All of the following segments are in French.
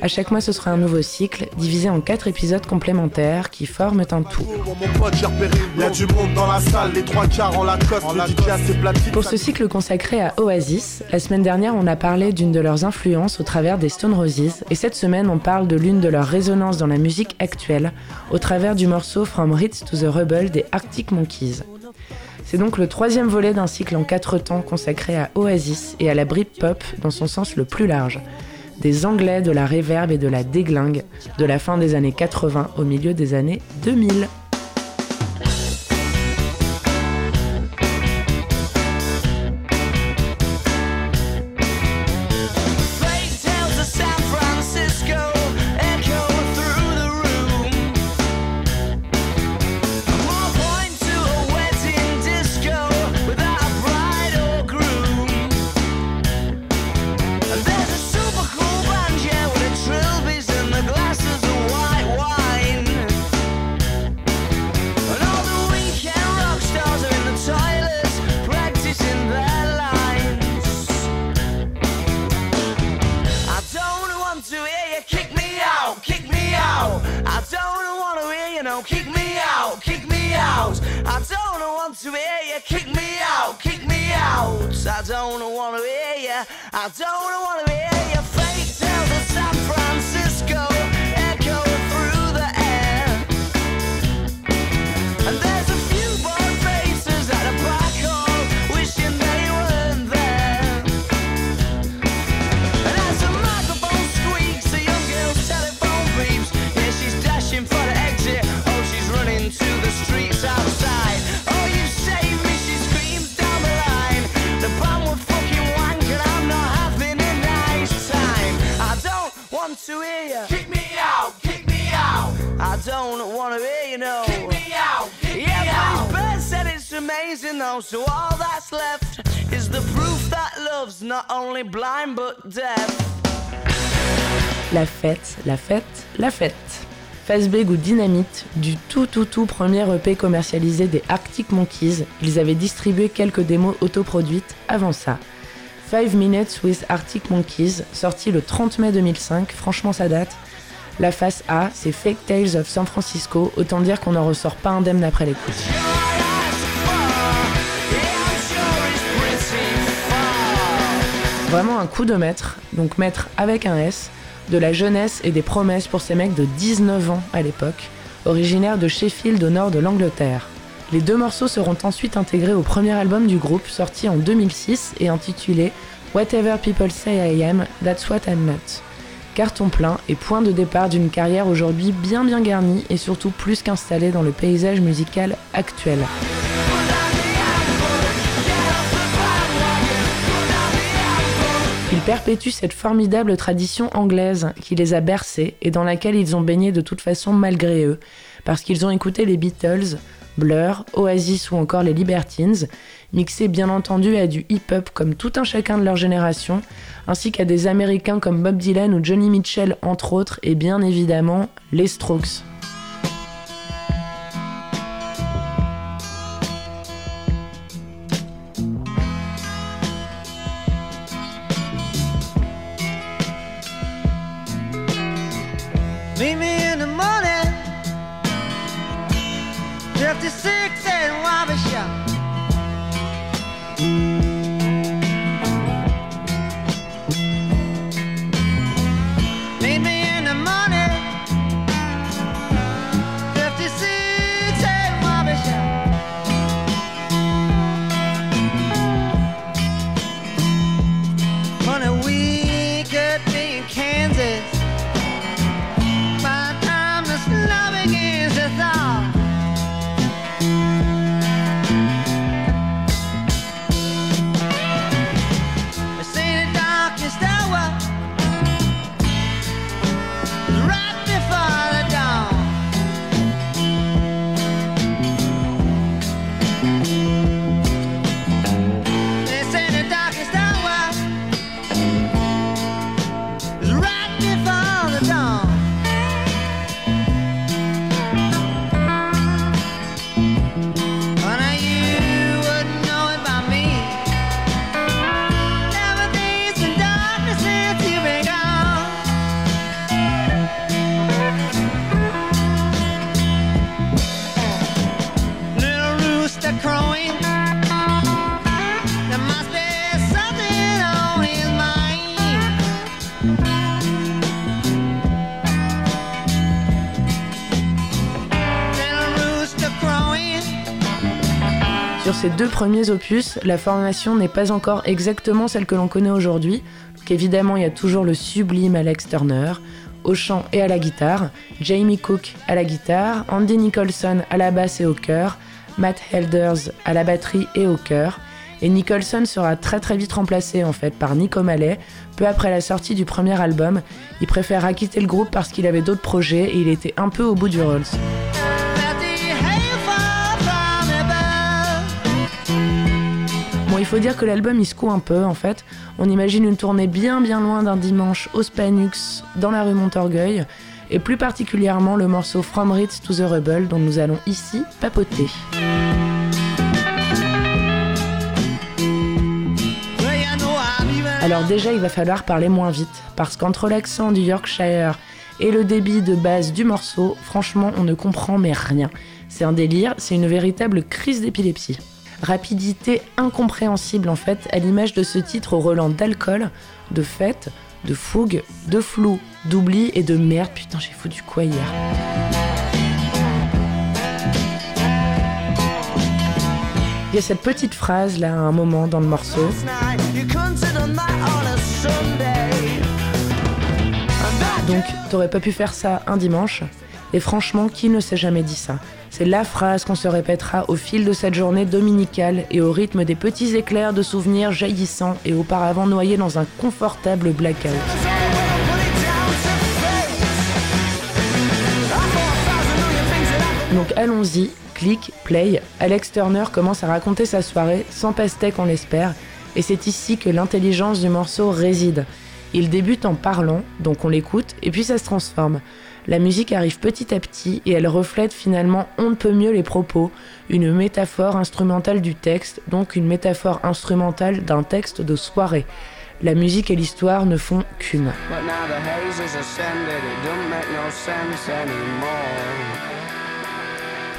À chaque mois, ce sera un nouveau cycle, divisé en quatre épisodes complémentaires qui forment un tout. Pour ce cycle consacré à Oasis, la semaine dernière, on a parlé d'une de leurs influences au travers des Stone Roses, et cette semaine, on parle de l'une de leurs résonances dans la musique actuelle, au travers du morceau From Ritz to the Rebel des Arctic Monkeys. C'est donc le troisième volet d'un cycle en quatre temps consacré à Oasis et à la Britpop dans son sens le plus large des Anglais de la réverbe et de la déglingue de la fin des années 80 au milieu des années 2000. come to hear you kick me out, kick me out. I don't wanna hear you no, kick me out, kick me out. I don't want to hear you kick me out, kick me out. I don't wanna hear you, I don't wanna hear you fake till the sun. So all that's left is the proof that love's not only blind but deaf. La fête, la fête, la fête. Fazbeg ou Dynamite, du tout tout tout premier EP commercialisé des Arctic Monkeys, ils avaient distribué quelques démos autoproduites avant ça. 5 Minutes with Arctic Monkeys, sorti le 30 mai 2005, franchement ça date. La face A, c'est Fake Tales of San Francisco, autant dire qu'on n'en ressort pas indemne après l'écoute. Vraiment un coup de maître, donc maître avec un S, de la jeunesse et des promesses pour ces mecs de 19 ans à l'époque, originaires de Sheffield au nord de l'Angleterre. Les deux morceaux seront ensuite intégrés au premier album du groupe sorti en 2006 et intitulé Whatever People Say I Am, That's What I'm Not. Carton plein et point de départ d'une carrière aujourd'hui bien bien garnie et surtout plus qu'installée dans le paysage musical actuel. Ils perpétuent cette formidable tradition anglaise qui les a bercés et dans laquelle ils ont baigné de toute façon malgré eux, parce qu'ils ont écouté les Beatles, Blur, Oasis ou encore les Libertines, mixés bien entendu à du hip-hop comme tout un chacun de leur génération, ainsi qu'à des Américains comme Bob Dylan ou Johnny Mitchell entre autres, et bien évidemment les Strokes. Sur ces deux premiers opus, la formation n'est pas encore exactement celle que l'on connaît aujourd'hui. évidemment, il y a toujours le sublime Alex Turner, au chant et à la guitare, Jamie Cook à la guitare, Andy Nicholson à la basse et au chœur, Matt Helders à la batterie et au chœur. Et Nicholson sera très très vite remplacé en fait par Nick O'Malley. Peu après la sortie du premier album, il préféra quitter le groupe parce qu'il avait d'autres projets et il était un peu au bout du Rolls. Il faut dire que l'album il secoue un peu en fait. On imagine une tournée bien bien loin d'un dimanche au Spanux dans la rue Montorgueil et plus particulièrement le morceau From Ritz to the Rebel dont nous allons ici papoter. Alors déjà, il va falloir parler moins vite, parce qu'entre l'accent du Yorkshire et le débit de base du morceau, franchement, on ne comprend mais rien. C'est un délire, c'est une véritable crise d'épilepsie. Rapidité incompréhensible en fait, à l'image de ce titre au relent d'alcool, de fête, de fougue, de flou, d'oubli et de merde. Putain, j'ai foutu quoi hier? Il y a cette petite phrase là à un moment dans le morceau. Donc, t'aurais pas pu faire ça un dimanche? Et franchement, qui ne s'est jamais dit ça? C'est la phrase qu'on se répétera au fil de cette journée dominicale et au rythme des petits éclairs de souvenirs jaillissants et auparavant noyés dans un confortable blackout. Donc allons-y, clic, play. Alex Turner commence à raconter sa soirée sans pastèque on l'espère, et c'est ici que l'intelligence du morceau réside. Il débute en parlant, donc on l'écoute, et puis ça se transforme. La musique arrive petit à petit et elle reflète finalement on ne peut mieux les propos, une métaphore instrumentale du texte, donc une métaphore instrumentale d'un texte de soirée. La musique et l'histoire ne font qu'une.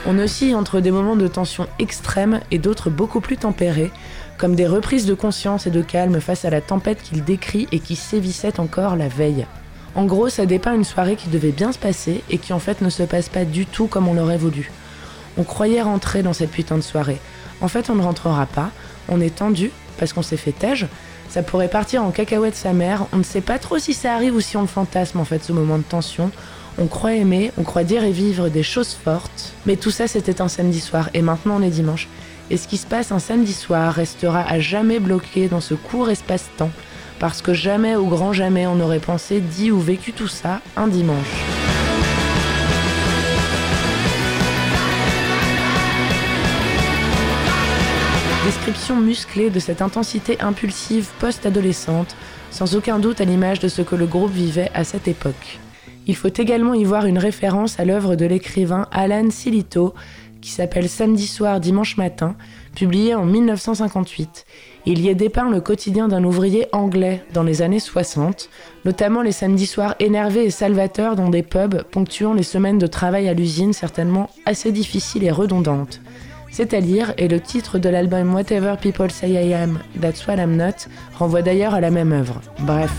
On oscille entre des moments de tension extrême et d'autres beaucoup plus tempérés, comme des reprises de conscience et de calme face à la tempête qu'il décrit et qui sévissait encore la veille. En gros, ça dépeint une soirée qui devait bien se passer et qui en fait ne se passe pas du tout comme on l'aurait voulu. On croyait rentrer dans cette putain de soirée. En fait, on ne rentrera pas, on est tendu parce qu'on s'est fait tège, ça pourrait partir en cacahuète sa mère, on ne sait pas trop si ça arrive ou si on le fantasme en fait ce moment de tension. On croit aimer, on croit dire et vivre des choses fortes, mais tout ça c'était un samedi soir et maintenant on est dimanche. Et ce qui se passe un samedi soir restera à jamais bloqué dans ce court espace-temps, parce que jamais au grand jamais on aurait pensé, dit ou vécu tout ça un dimanche. Description musclée de cette intensité impulsive post-adolescente, sans aucun doute à l'image de ce que le groupe vivait à cette époque. Il faut également y voir une référence à l'œuvre de l'écrivain Alan Silito, qui s'appelle Samedi soir, dimanche matin, publié en 1958. Il y est dépeint le quotidien d'un ouvrier anglais dans les années 60, notamment les samedis soirs énervés et salvateurs dans des pubs ponctuant les semaines de travail à l'usine certainement assez difficiles et redondantes. C'est à lire, et le titre de l'album Whatever People Say I Am, That's What I'm Not renvoie d'ailleurs à la même œuvre. Bref.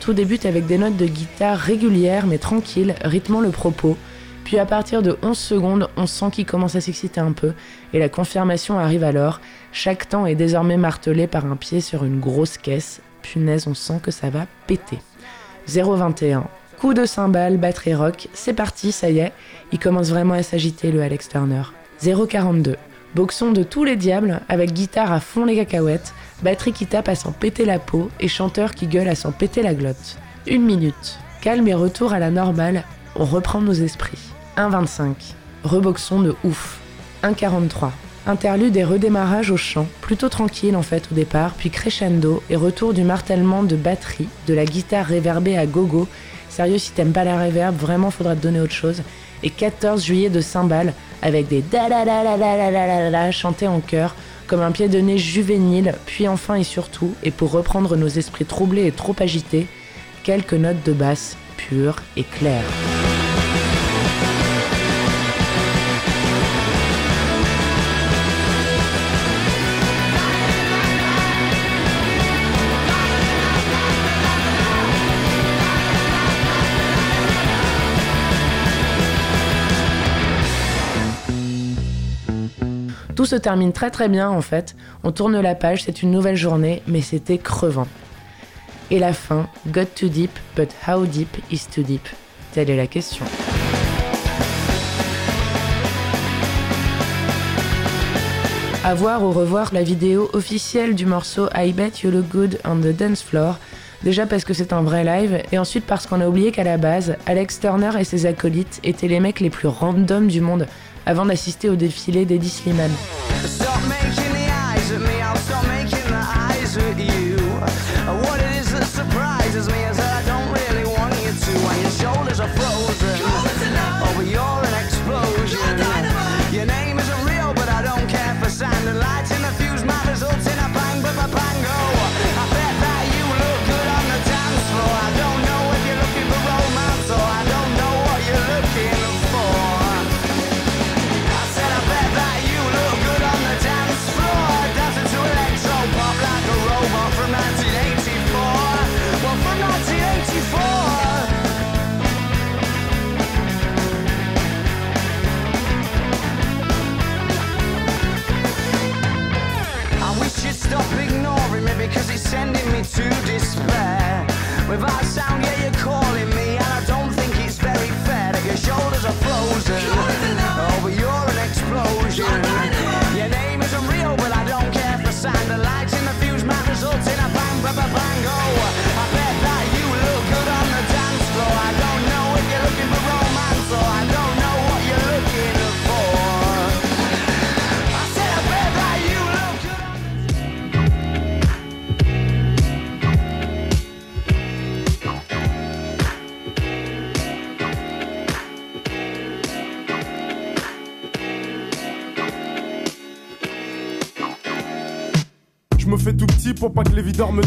Tout débute avec des notes de guitare régulières mais tranquilles, rythmant le propos, Puis à partir de 11 secondes, on sent qu'il commence à s'exciter un peu, et la confirmation arrive alors. Chaque temps est désormais martelé par un pied sur une grosse caisse. Punaise, on sent que ça va péter. 021. Coup de cymbale, batterie rock, c'est parti, ça y est. Il commence vraiment à s'agiter le Alex Turner. 042. Boxon de tous les diables, avec guitare à fond les cacahuètes, batterie qui tape à s'en péter la peau et chanteur qui gueule à s'en péter la glotte. Une minute. Calme et retour à la normale, on reprend nos esprits. 1,25. Reboxon de ouf. 1,43. Interlude et redémarrage au chant, plutôt tranquille en fait au départ, puis crescendo et retour du martèlement de batterie, de la guitare réverbée à gogo. Sérieux, si t'aimes pas la réverb, vraiment faudra te donner autre chose. Et 14 juillet de cymbales avec des da la la la la la la chantés en chœur, comme un pied de nez juvénile, puis enfin et surtout, et pour reprendre nos esprits troublés et trop agités, quelques notes de basse pures et claires. Tout se termine très très bien en fait. On tourne la page, c'est une nouvelle journée, mais c'était crevant. Et la fin, got too deep, but how deep is too deep? Telle est la question. À voir ou revoir la vidéo officielle du morceau I Bet You Look Good on the Dance Floor. Déjà parce que c'est un vrai live, et ensuite parce qu'on a oublié qu'à la base, Alex Turner et ses acolytes étaient les mecs les plus random du monde avant d'assister au défilé d'Eddie Slimane. without sound.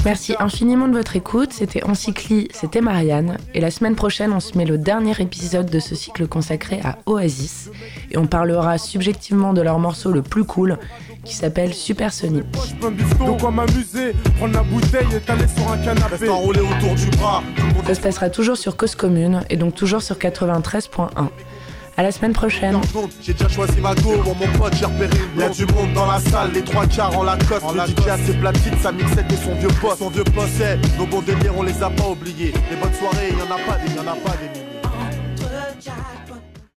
Merci infiniment de votre écoute. C'était Encycli, c'était Marianne. Et la semaine prochaine, on se met le dernier épisode de ce cycle consacré à Oasis. Et on parlera subjectivement de leur morceau le plus cool qui s'appelle Supersonic. Ça se passera toujours sur Cause Commune et donc toujours sur 93.1. À la semaine prochaine. J'ai déjà choisi ma go, mon pote, j'ai repéré Il y a du monde dans la salle, les trois quarts en Lacoste. En le DJ a ses platines, sa mixette et son vieux poste. Son vieux poste, nos bons délires, on les a pas oubliés. Les bonnes soirées, il y en a pas des, y en a pas des milliers.